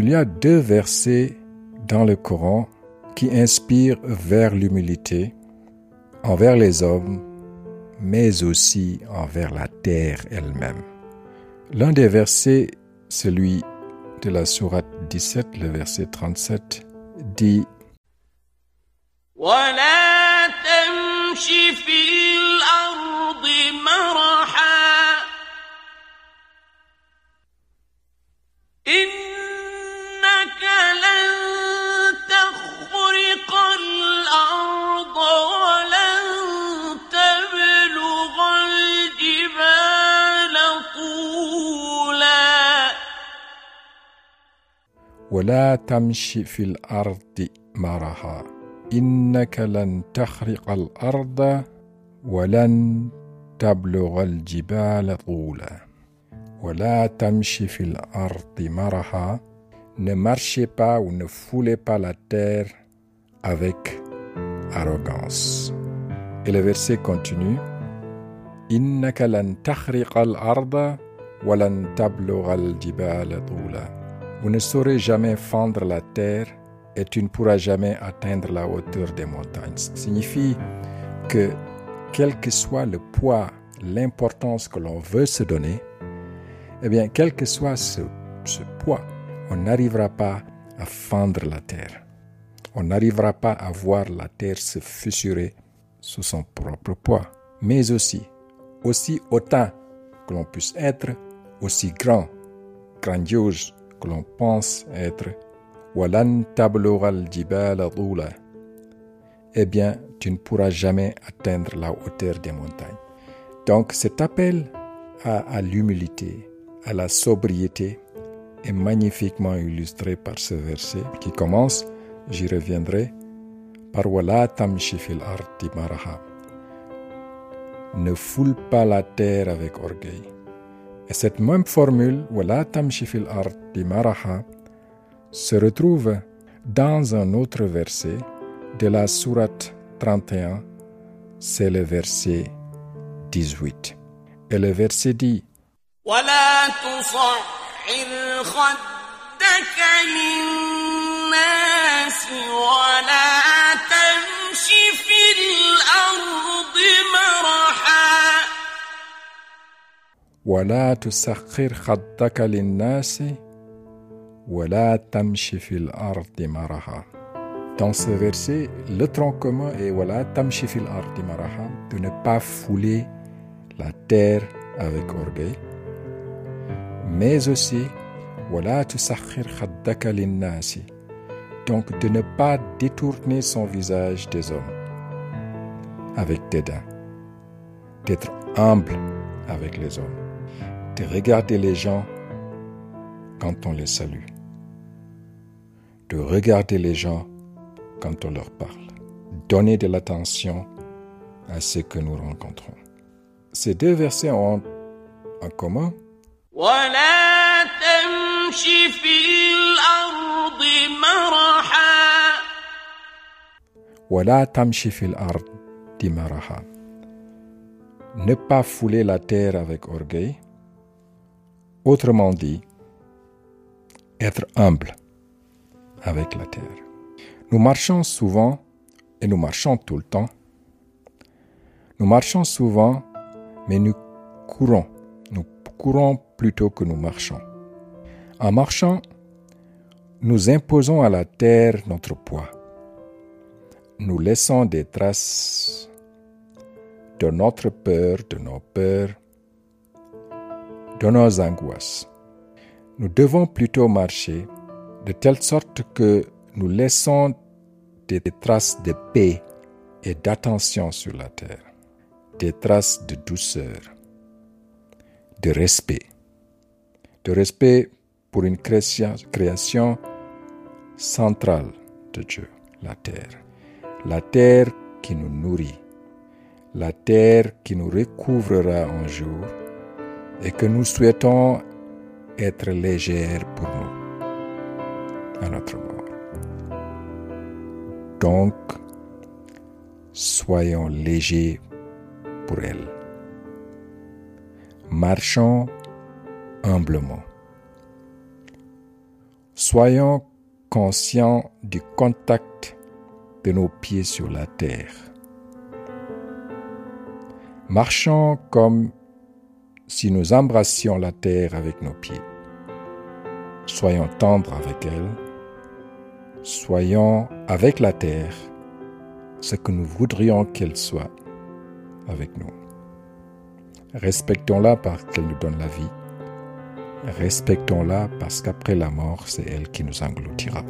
Il y a deux versets dans le Coran qui inspirent vers l'humilité envers les hommes, mais aussi envers la terre elle-même. L'un des versets, celui de la sourate 17, le verset 37, dit ولا تمشي في الأرض مرحا إنك لن تخرق الأرض ولن تبلغ الجبال طولا ولا تمشي في الأرض مرحا Ne marchez pas ou ne foulez pas la terre avec arrogance. Et le verset continue. إنك لن تخرق الأرض ولن تبلغ الجبال طولا Vous ne saurez jamais fendre la terre et tu ne pourras jamais atteindre la hauteur des montagnes. Ce signifie que quel que soit le poids, l'importance que l'on veut se donner, eh bien, quel que soit ce, ce poids, on n'arrivera pas à fendre la terre. On n'arrivera pas à voir la terre se fissurer sous son propre poids. Mais aussi, aussi autant que l'on puisse être, aussi grand, grandiose que l'on pense être Walan eh bien, tu ne pourras jamais atteindre la hauteur des montagnes. Donc, cet appel à, l'humilité, à la sobriété, est magnifiquement illustré par ce verset qui commence, j'y reviendrai, par Wala tamshifil arti. Ne foule pas la terre avec orgueil. Et cette même formule, Wala tamshifil arti maraha, se retrouve dans un autre verset de la sourate 31, c'est le verset 18. Et le verset dit ولا تسخر خدك للناس ولا تمشي في الأرض مرحا Dans ce verset, le tronc commun est voilà, tamshi fil ardi maraha, de ne pas fouler la terre avec orgueil, mais aussi voilà, tu sakhir khaddaka linnasi, donc de ne pas détourner son visage des hommes avec dédain, d'être humble avec les hommes, de regarder les gens quand on les salue, de regarder les gens quand on leur parle, donner de l'attention à ce que nous rencontrons. Ces deux versets ont en commun. ne pas fouler la terre avec orgueil. Autrement dit, être humble avec la terre. Nous marchons souvent, et nous marchons tout le temps. Nous marchons souvent, mais nous courons. Nous courons plutôt que nous marchons. En marchant, nous imposons à la terre notre poids. Nous laissons des traces de notre peur, de nos peurs, de nos angoisses. Nous devons plutôt marcher de telle sorte que nous laissons des traces de paix et d'attention sur la terre, des traces de douceur, de respect, de respect pour une création, centrale de Dieu, la terre. La terre qui nous nourrit, la terre qui nous recouvrera un jour et que nous souhaitons être légère pour nous à notre mort. Donc, soyons légers pour elle. Marchons humblement. Soyons conscients du contact de nos pieds sur la terre. Marchons comme si nous embrassions la terre avec nos pieds. Soyons tendres avec elle. Soyons avec la terre ce que nous voudrions qu'elle soit avec nous. Respectons-la parce qu'elle nous donne la vie. Respectons-la parce qu'après la mort, c'est elle qui nous engloutira.